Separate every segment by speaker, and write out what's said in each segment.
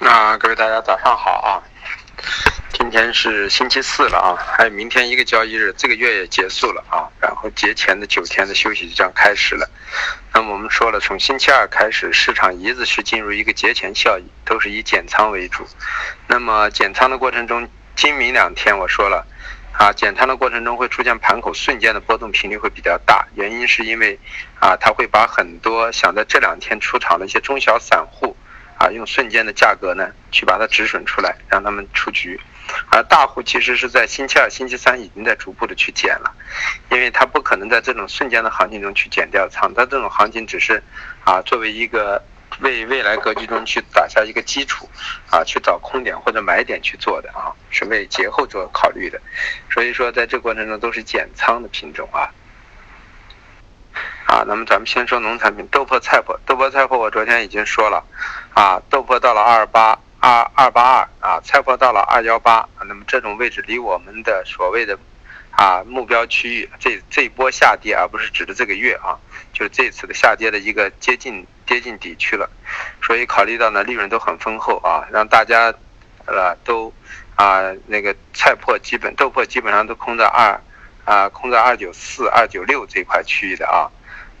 Speaker 1: 那各位大家早上好啊！今天是星期四了啊，还有明天一个交易日，这个月也结束了啊。然后节前的九天的休息就这样开始了。那么我们说了，从星期二开始，市场一直是进入一个节前效益，都是以减仓为主。那么减仓的过程中，今明两天我说了啊，减仓的过程中会出现盘口瞬间的波动频率会比较大，原因是因为啊，它会把很多想在这两天出场的一些中小散户。啊，用瞬间的价格呢，去把它止损出来，让他们出局。而大户其实是在星期二、星期三已经在逐步的去减了，因为他不可能在这种瞬间的行情中去减掉仓，他这种行情只是啊，作为一个为未来格局中去打下一个基础，啊，去找空点或者买点去做的啊，是为节后做考虑的。所以说，在这过程中都是减仓的品种啊。啊，那么咱们先说农产品豆粕、菜粕。豆粕、菜粕，我昨天已经说了，啊，豆粕到了二八二二八二啊，菜粕到了二幺八，那么这种位置离我们的所谓的啊目标区域，这这一波下跌，而不是指的这个月啊，就是这次的下跌的一个接近接近底区了，所以考虑到呢利润都很丰厚啊，让大家呃都啊那个菜粕基本豆粕基本上都空在二啊空在二九四二九六这块区域的啊。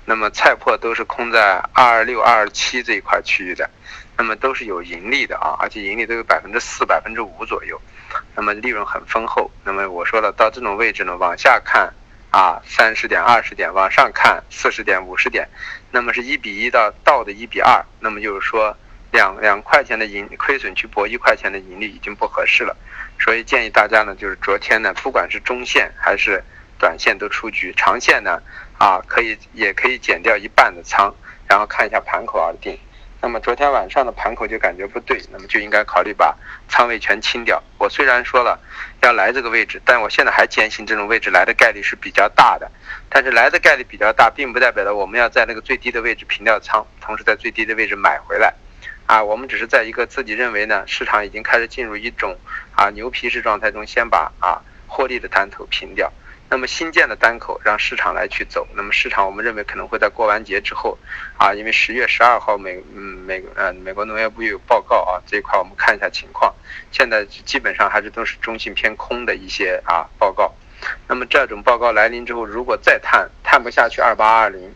Speaker 1: 那么菜粕都是空在二二六、二二七这一块区域的，那么都是有盈利的啊，而且盈利都有百分之四、百分之五左右，那么利润很丰厚。那么我说了，到这种位置呢，往下看啊，三十点、二十点，往上看四十点、五十点，那么是一比一到到的一比二，那么就是说两两块钱的盈亏损去博一块钱的盈利已经不合适了，所以建议大家呢，就是昨天呢，不管是中线还是短线都出局，长线呢。啊，可以，也可以减掉一半的仓，然后看一下盘口而定。那么昨天晚上的盘口就感觉不对，那么就应该考虑把仓位全清掉。我虽然说了要来这个位置，但我现在还坚信这种位置来的概率是比较大的。但是来的概率比较大，并不代表着我们要在那个最低的位置平掉仓，同时在最低的位置买回来。啊，我们只是在一个自己认为呢，市场已经开始进入一种啊牛皮式状态中，先把啊获利的单头平掉。那么新建的单口让市场来去走，那么市场我们认为可能会在过完节之后，啊，因为十月十二号美嗯美呃美国农业部有报告啊，这一块我们看一下情况，现在基本上还是都是中性偏空的一些啊报告，那么这种报告来临之后，如果再探探不下去二八二零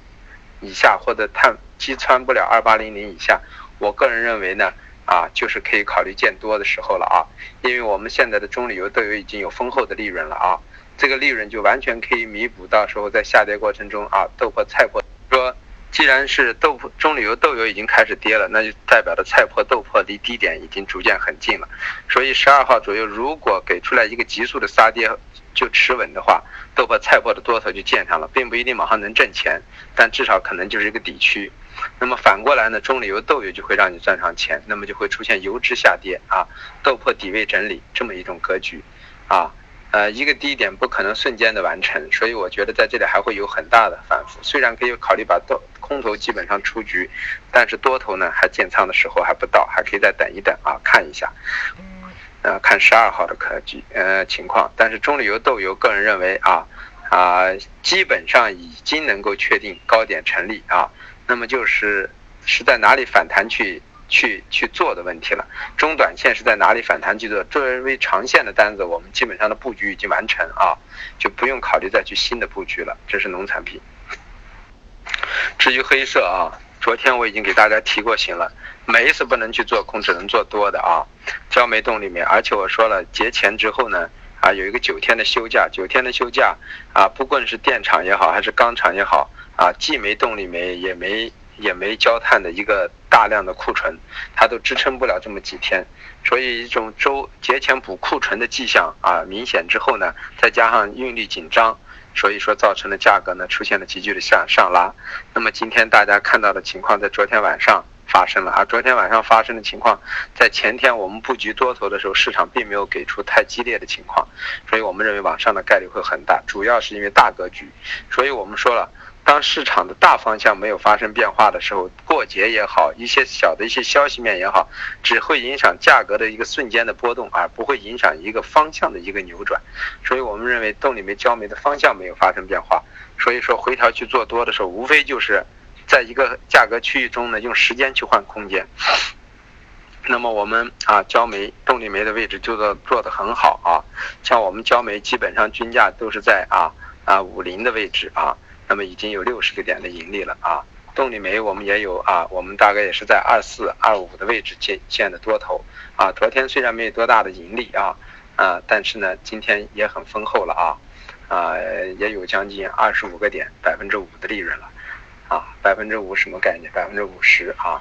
Speaker 1: 以下，或者探击穿不了二八零零以下，我个人认为呢，啊就是可以考虑见多的时候了啊，因为我们现在的中旅游都有已经有丰厚的利润了啊。这个利润就完全可以弥补，到时候在下跌过程中啊，豆粕、菜粕说，既然是豆粕中旅游豆油已经开始跌了，那就代表着菜粕、豆粕离低点已经逐渐很近了。所以十二号左右，如果给出来一个急速的杀跌就持稳的话，豆粕、菜粕的多头就建上了，并不一定马上能挣钱，但至少可能就是一个底区。那么反过来呢，中旅游豆油就会让你赚上钱，那么就会出现油脂下跌啊，豆粕底位整理这么一种格局啊。呃，一个低点不可能瞬间的完成，所以我觉得在这里还会有很大的反复。虽然可以考虑把多空头基本上出局，但是多头呢还建仓的时候还不到，还可以再等一等啊，看一下。呃，看十二号的格局呃情况，但是中旅游豆油个人认为啊啊，基本上已经能够确定高点成立啊，那么就是是在哪里反弹去。去去做的问题了，中短线是在哪里反弹去做？作为长线的单子，我们基本上的布局已经完成啊，就不用考虑再去新的布局了。这是农产品。至于黑色啊，昨天我已经给大家提过醒了，煤是不能去做空，只能做多的啊。焦煤洞里面，而且我说了，节前之后呢，啊有一个九天的休假，九天的休假啊，不管是电厂也好，还是钢厂也好啊，既煤洞里面也没。也没焦炭的一个大量的库存，它都支撑不了这么几天，所以一种周节前补库存的迹象啊明显之后呢，再加上运力紧张，所以说造成的价格呢出现了急剧的向上拉。那么今天大家看到的情况，在昨天晚上发生了啊，昨天晚上发生的情况，在前天我们布局多头的时候，市场并没有给出太激烈的情况，所以我们认为往上的概率会很大，主要是因为大格局，所以我们说了。当市场的大方向没有发生变化的时候，过节也好，一些小的一些消息面也好，只会影响价格的一个瞬间的波动，而不会影响一个方向的一个扭转。所以我们认为动力煤、焦煤的方向没有发生变化，所以说回调去做多的时候，无非就是在一个价格区域中呢，用时间去换空间。那么我们啊，焦煤、动力煤的位置就做做的很好啊。像我们焦煤基本上均价都是在啊啊五零的位置啊，那么已经有六十个点的盈利了啊。动力煤我们也有啊，我们大概也是在二四、二五的位置建建的多头啊。昨天虽然没有多大的盈利啊啊，但是呢，今天也很丰厚了啊啊，也有将近二十五个点，百分之五的利润了。啊，百分之五什么概念？百分之五十啊。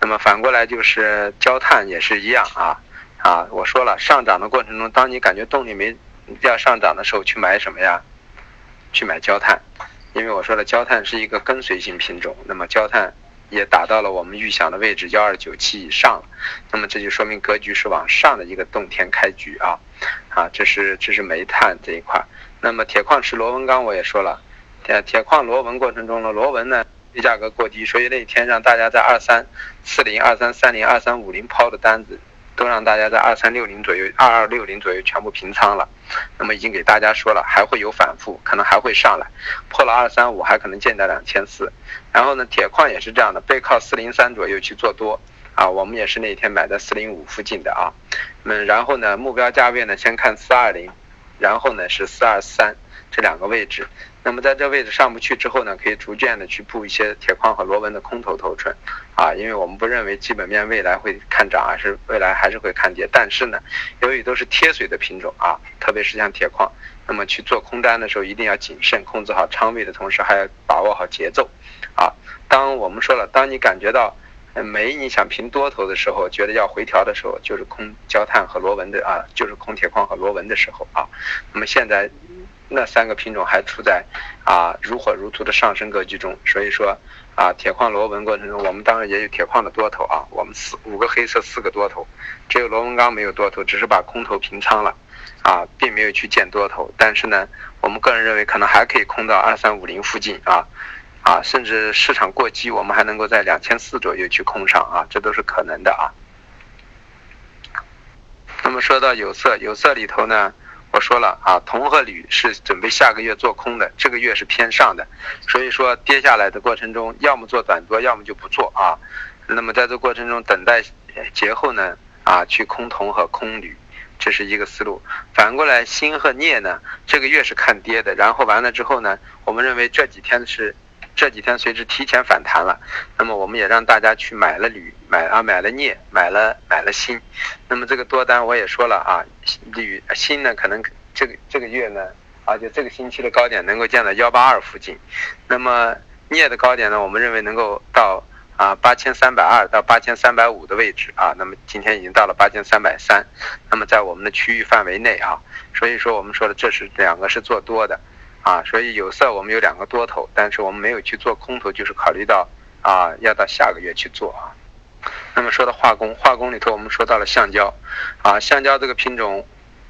Speaker 1: 那么反过来就是焦炭也是一样啊啊。我说了，上涨的过程中，当你感觉动力煤要上涨的时候，去买什么呀？去买焦炭，因为我说了，焦炭是一个跟随性品种。那么焦炭也达到了我们预想的位置幺二九七以上了。那么这就说明格局是往上的一个洞天开局啊啊。这是这是煤炭这一块。那么铁矿石螺纹钢我也说了。铁铁矿螺纹过程中呢，螺纹呢价格过低，所以那天让大家在二三四零、二三三零、二三五零抛的单子，都让大家在二三六零左右、二二六零左右全部平仓了。那么已经给大家说了，还会有反复，可能还会上来，破了二三五还可能见到两千四。然后呢，铁矿也是这样的，背靠四零三左右去做多啊，我们也是那天买的四零五附近的啊。嗯，然后呢，目标价位呢，先看四二零，然后呢是四二三这两个位置。那么在这位置上不去之后呢，可以逐渐的去布一些铁矿和螺纹的空头头寸，啊，因为我们不认为基本面未来会看涨，而是未来还是会看跌。但是呢，由于都是贴水的品种啊，特别是像铁矿，那么去做空单的时候一定要谨慎，控制好仓位的同时还要把握好节奏，啊，当我们说了，当你感觉到煤你想平多头的时候，觉得要回调的时候，就是空焦炭和螺纹的啊，就是空铁矿和螺纹的时候啊。那么现在。那三个品种还处在啊如火如荼的上升格局中，所以说啊铁矿螺纹过程中，我们当然也有铁矿的多头啊，我们四五个黑色四个多头，只有螺纹钢没有多头，只是把空头平仓了啊，并没有去建多头。但是呢，我们个人认为可能还可以空到二三五零附近啊啊，甚至市场过激，我们还能够在两千四左右去空上啊，这都是可能的啊。那么说到有色，有色里头呢。我说了啊，铜和铝是准备下个月做空的，这个月是偏上的，所以说跌下来的过程中，要么做短多，要么就不做啊。那么在这过程中等待节后呢，啊，去空铜和空铝，这是一个思路。反过来锌和镍呢，这个月是看跌的，然后完了之后呢，我们认为这几天是。这几天随之提前反弹了，那么我们也让大家去买了铝，买啊买了镍，买了买了锌，那么这个多单我也说了啊，铝锌呢可能这个这个月呢，啊就这个星期的高点能够见到幺八二附近，那么镍的高点呢，我们认为能够到啊八千三百二到八千三百五的位置啊，那么今天已经到了八千三百三，那么在我们的区域范围内啊，所以说我们说的这是两个是做多的。啊，所以有色我们有两个多头，但是我们没有去做空头，就是考虑到啊，要到下个月去做啊。那么说到化工，化工里头我们说到了橡胶，啊，橡胶这个品种，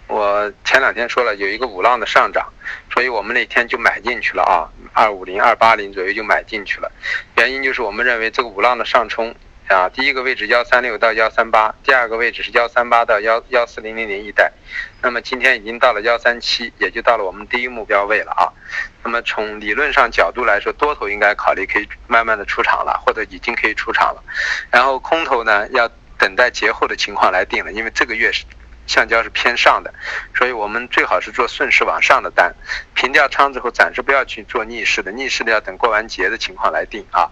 Speaker 1: 我前两天说了有一个五浪的上涨，所以我们那天就买进去了啊，二五零、二八零左右就买进去了，原因就是我们认为这个五浪的上冲。啊，第一个位置幺三六到幺三八，第二个位置是幺三八到幺幺四零零零一带，那么今天已经到了幺三七，也就到了我们第一目标位了啊。那么从理论上角度来说，多头应该考虑可以慢慢的出场了，或者已经可以出场了，然后空头呢要等待节后的情况来定了，因为这个月是。橡胶是偏上的，所以我们最好是做顺势往上的单，平掉仓之后暂时不要去做逆势的，逆势的要等过完节的情况来定啊。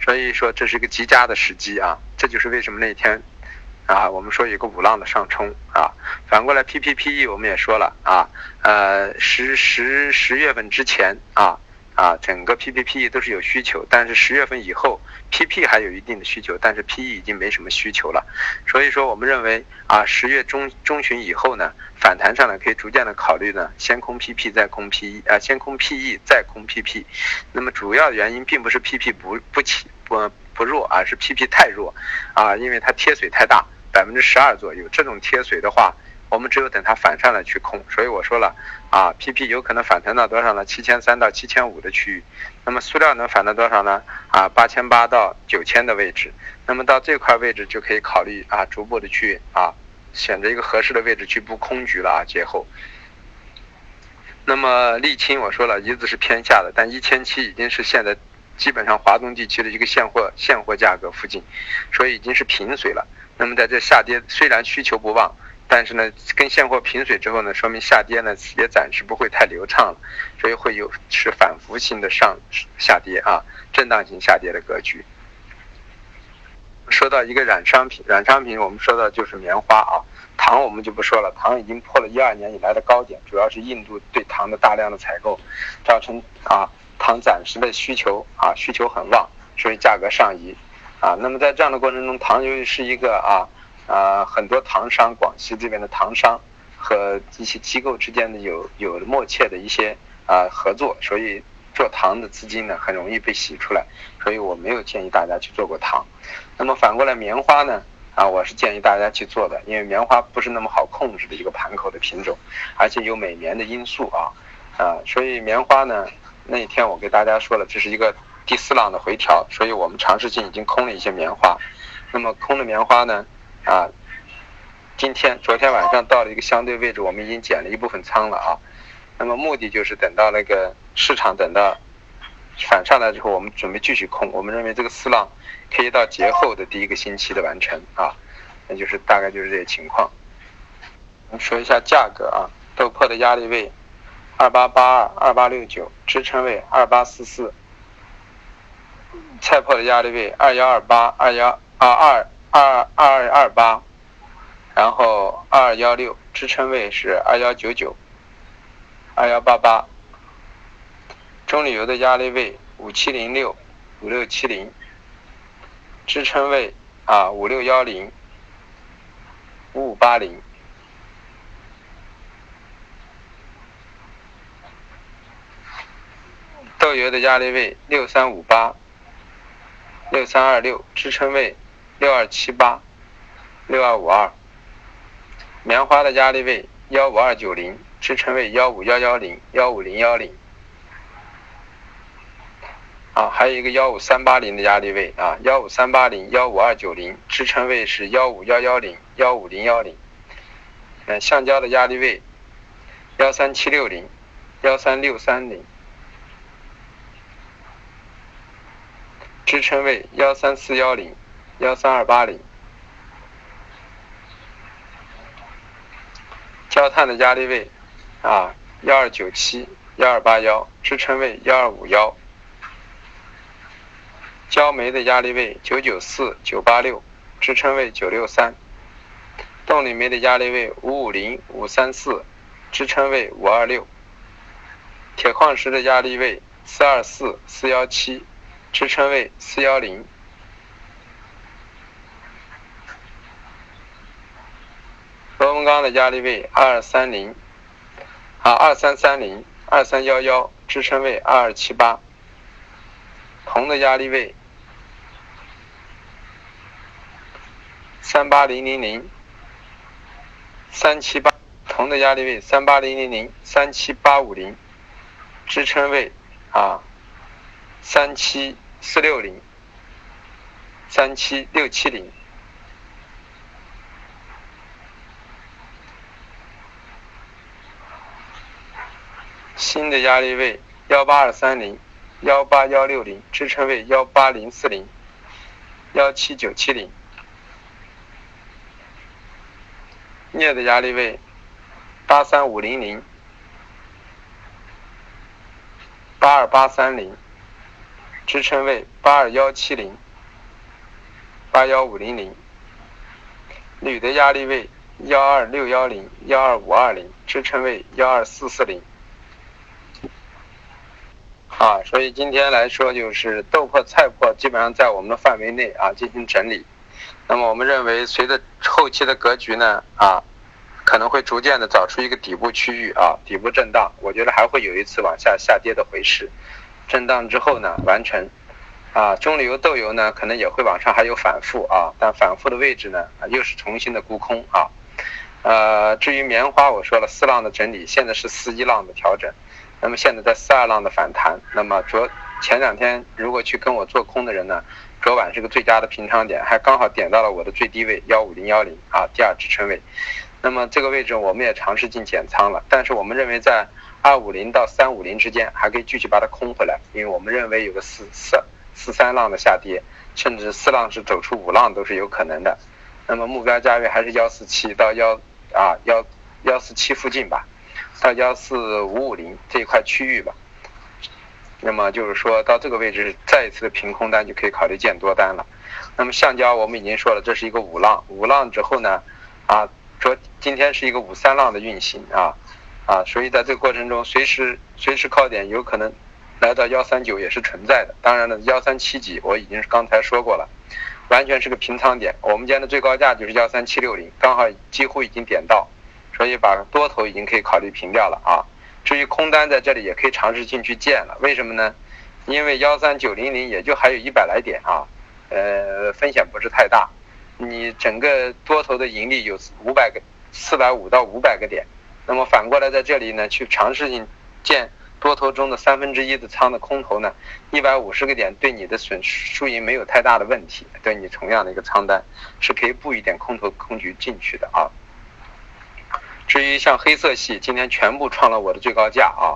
Speaker 1: 所以说这是一个极佳的时机啊，这就是为什么那天啊我们说有个五浪的上冲啊。反过来 P P P E 我们也说了啊，呃十十十月份之前啊。啊，整个 P P P 都是有需求，但是十月份以后 P P 还有一定的需求，但是 P E 已经没什么需求了。所以说，我们认为啊，十月中中旬以后呢，反弹上来可以逐渐的考虑呢，先空 P P 再空 P E 啊，先空 P E 再空 P P。那么主要原因并不是 P P 不不起不不弱，而是 P P 太弱啊，因为它贴水太大，百分之十二左右，这种贴水的话。我们只有等它反上来去空，所以我说了啊，PP 有可能反弹到多少呢？七千三到七千五的区域，那么塑料能反到多少呢？啊，八千八到九千的位置，那么到这块位置就可以考虑啊，逐步的去啊，选择一个合适的位置去布空局了啊，节后。那么沥青我说了一直是偏下的，但一千七已经是现在基本上华东地区的一个现货现货价格附近，所以已经是平水了。那么在这下跌，虽然需求不旺，但是呢，跟现货平水之后呢，说明下跌呢也暂时不会太流畅了，所以会有是反复性的上下跌啊，震荡型下跌的格局。说到一个染商品，染商品我们说到就是棉花啊，糖我们就不说了，糖已经破了一二年以来的高点，主要是印度对糖的大量的采购，造成啊糖暂时的需求啊需求很旺，所以价格上移啊。那么在这样的过程中，糖由于是一个啊啊很多糖商，广西这边的糖商和一些机构之间的有有默契的一些啊合作，所以做糖的资金呢很容易被洗出来，所以我没有建议大家去做过糖。那么反过来，棉花呢？啊，我是建议大家去做的，因为棉花不是那么好控制的一个盘口的品种，而且有美棉的因素啊，啊，所以棉花呢，那天我给大家说了，这是一个第四浪的回调，所以我们尝试性已经空了一些棉花。那么空的棉花呢，啊，今天、昨天晚上到了一个相对位置，我们已经减了一部分仓了啊。那么目的就是等到那个市场等到反上来之后，我们准备继续空。我们认为这个四浪。可以到节后的第一个星期的完成啊，那就是大概就是这些情况。说一下价格啊，豆粕的压力位二八八二、二八六九，支撑位二八四四；菜粕的压力位二幺二八、二幺啊二二二二八，然后二幺六，支撑位是二幺九九、二幺八八；中榈油的压力位五七零六、五六七零。支撑位啊，五六幺零、五五八零。豆油的压力位六三五八、六三二六，支撑位六二七八、六二五二。棉花的压力位幺五二九零，支撑位幺五幺幺零、幺五零幺零。啊，还有一个幺五三八零的压力位啊，幺五三八零、幺五二九零，支撑位是幺五幺幺零、幺五零幺零。嗯，橡胶的压力位幺三七六零、幺三六三零，支撑位幺三四幺零、幺三二八零。焦炭的压力位啊，幺二九七、幺二八幺，支撑位幺二五幺。焦煤的压力位九九四九八六，支撑位九六三；动力煤的压力位五五零五三四，支撑位五二六；铁矿石的压力位四二四四幺七，支撑位四幺零；螺纹钢的压力位二三零。啊二三三零二三幺幺，支撑位二二七八；铜的压力位。三八零零零，三七八，铜的压力位三八零零零，三七八五零，支撑位啊，三七四六零，三七六七零，新的压力位幺八二三零，幺八幺六零，支撑位幺八零四零，幺七九七零。镍的压力位八三五零零，八二八三零，支撑位八二幺七零，八幺五零零。铝的压力位幺二六幺零，幺二五二零，支撑位幺二四四零。啊，所以今天来说，就是豆粕、菜粕基本上在我们的范围内啊进行整理。那么我们认为，随着后期的格局呢，啊，可能会逐渐的找出一个底部区域啊，底部震荡，我觉得还会有一次往下下跌的回势，震荡之后呢，完成，啊，棕榈油豆油呢，可能也会往上还有反复啊，但反复的位置呢，又是重新的沽空啊，呃，至于棉花，我说了四浪的整理，现在是四一浪的调整，那么现在在四二浪的反弹，那么昨前两天如果去跟我做空的人呢？昨晚是个最佳的平仓点，还刚好点到了我的最低位幺五零幺零啊，第二支撑位。那么这个位置我们也尝试进减仓了，但是我们认为在二五零到三五零之间还可以继续把它空回来，因为我们认为有个四四四三浪的下跌，甚至四浪是走出五浪都是有可能的。那么目标价位还是幺四七到幺啊幺幺四七附近吧，到幺四五五零这一块区域吧。那么就是说到这个位置，再一次的平空单就可以考虑建多单了。那么橡胶我们已经说了，这是一个五浪，五浪之后呢，啊，说今天是一个五三浪的运行啊，啊，所以在这个过程中，随时随时靠点有可能来到幺三九也是存在的。当然了，幺三七几我已经刚才说过了，完全是个平仓点。我们今天的最高价就是幺三七六零，刚好几乎已经点到，所以把多头已经可以考虑平掉了啊。至于空单在这里也可以尝试进去建了，为什么呢？因为幺三九零零也就还有一百来点啊，呃，风险不是太大。你整个多头的盈利有五百个、四百五到五百个点，那么反过来在这里呢，去尝试性建多头中的三分之一的仓的空头呢，一百五十个点对你的损输赢没有太大的问题，对你同样的一个仓单是可以布一点空头空局进去的啊。至于像黑色系，今天全部创了我的最高价啊，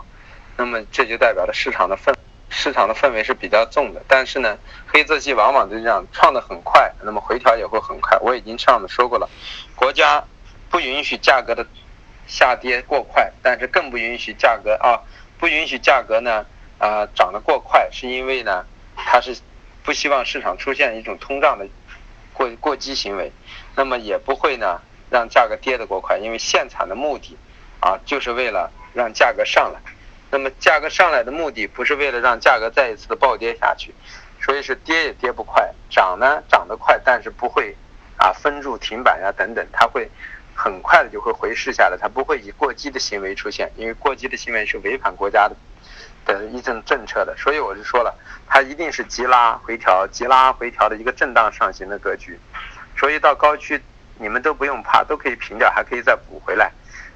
Speaker 1: 那么这就代表了市场的氛市场的氛围是比较重的。但是呢，黑色系往往就这样创的很快，那么回调也会很快。我已经上面说过了，国家不允许价格的下跌过快，但是更不允许价格啊不允许价格呢啊涨得过快，是因为呢它是不希望市场出现一种通胀的过过激行为，那么也不会呢。让价格跌得过快，因为限产的目的，啊，就是为了让价格上来。那么价格上来的目的不是为了让价格再一次的暴跌下去，所以是跌也跌不快，涨呢涨得快，但是不会啊分住停板呀等等，它会很快的就会回市下来，它不会以过激的行为出现，因为过激的行为是违反国家的的一种政策的。所以我就说了，它一定是急拉回调、急拉回调的一个震荡上行的格局，所以到高区。你们都不用怕，都可以平掉，还可以再补回来，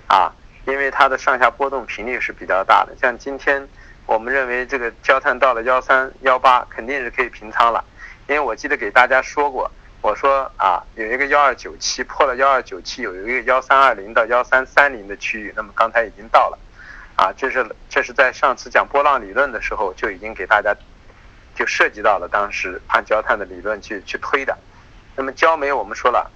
Speaker 1: 啊，因为它的上下波动频率是比较大的。像今天，我们认为这个焦炭到了幺三幺八，肯定是可以平仓了，因为我记得给大家说过，我说啊，有一个幺二九七破了幺二九七，有一个幺三二零到幺三三零的区域，那么刚才已经到了，啊，这是这是在上次讲波浪理论的时候就已经给大家就涉及到了，当时按焦炭的理论去去推的，那么焦煤我们说了。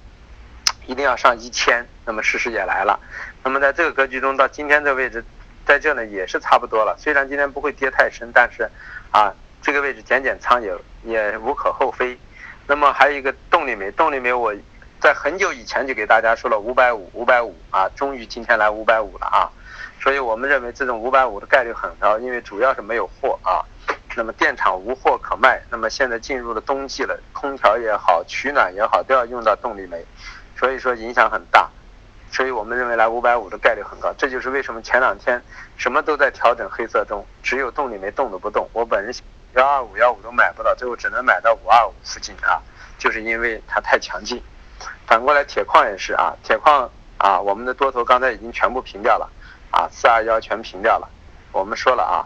Speaker 1: 一定要上一千，那么事实也来了。那么在这个格局中，到今天这位置，在这呢也是差不多了。虽然今天不会跌太深，但是啊，这个位置减减仓也也无可厚非。那么还有一个动力煤，动力煤我在很久以前就给大家说了五百五，五百五啊，终于今天来五百五了啊。所以我们认为这种五百五的概率很高，因为主要是没有货啊。那么电厂无货可卖，那么现在进入了冬季了，空调也好，取暖也好，都要用到动力煤。所以说影响很大，所以我们认为来五百五的概率很高，这就是为什么前两天什么都在调整黑色中，只有动力煤动都不动。我本人幺二五幺五都买不到，最后只能买到五二五附近啊，就是因为它太强劲。反过来铁矿也是啊，铁矿啊，我们的多头刚才已经全部平掉了啊，四二幺全平掉了。我们说了啊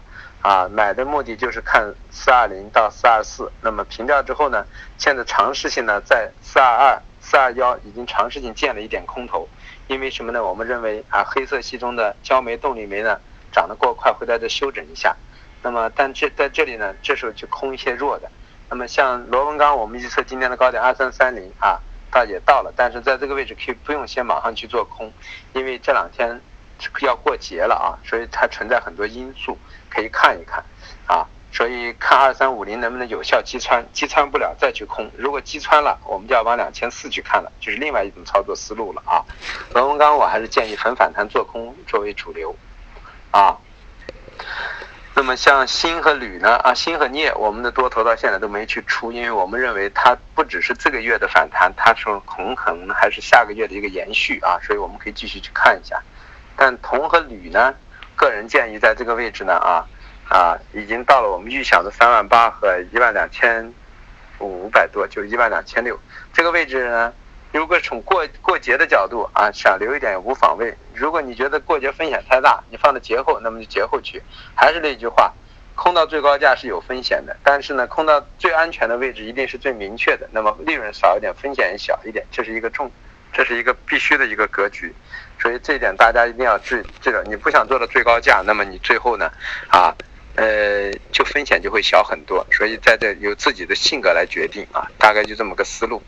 Speaker 1: 啊，买的目的就是看四二零到四二四，那么平掉之后呢，现在尝试性呢在四二二。四二幺已经尝试性建了一点空头，因为什么呢？我们认为啊，黑色系中的焦煤、动力煤呢涨得过快，会在这休整一下。那么，但这在这里呢，这时候就空一些弱的。那么像螺纹钢，我们预测今天的高点二三三零啊，它也到了，但是在这个位置可以不用先马上去做空，因为这两天要过节了啊，所以它存在很多因素，可以看一看啊。所以看二三五零能不能有效击穿，击穿不了再去空。如果击穿了，我们就要往两千四去看了，就是另外一种操作思路了啊。螺纹钢我还是建议逢反弹做空作为主流啊。那么像锌和铝呢啊，锌和镍我们的多头到现在都没去出，因为我们认为它不只是这个月的反弹，它是很可能还是下个月的一个延续啊，所以我们可以继续去看一下。但铜和铝呢，个人建议在这个位置呢啊。啊，已经到了我们预想的三万八和一万两千五百多，就一万两千六这个位置呢。如果从过过节的角度啊，想留一点也无妨。位，如果你觉得过节风险太大，你放到节后，那么就节后去。还是那句话，空到最高价是有风险的，但是呢，空到最安全的位置一定是最明确的，那么利润少一点，风险也小一点，这是一个重，这是一个必须的一个格局。所以这一点大家一定要注意。这个你不想做到最高价，那么你最后呢，啊。呃，就风险就会小很多，所以在这由自己的性格来决定啊，大概就这么个思路。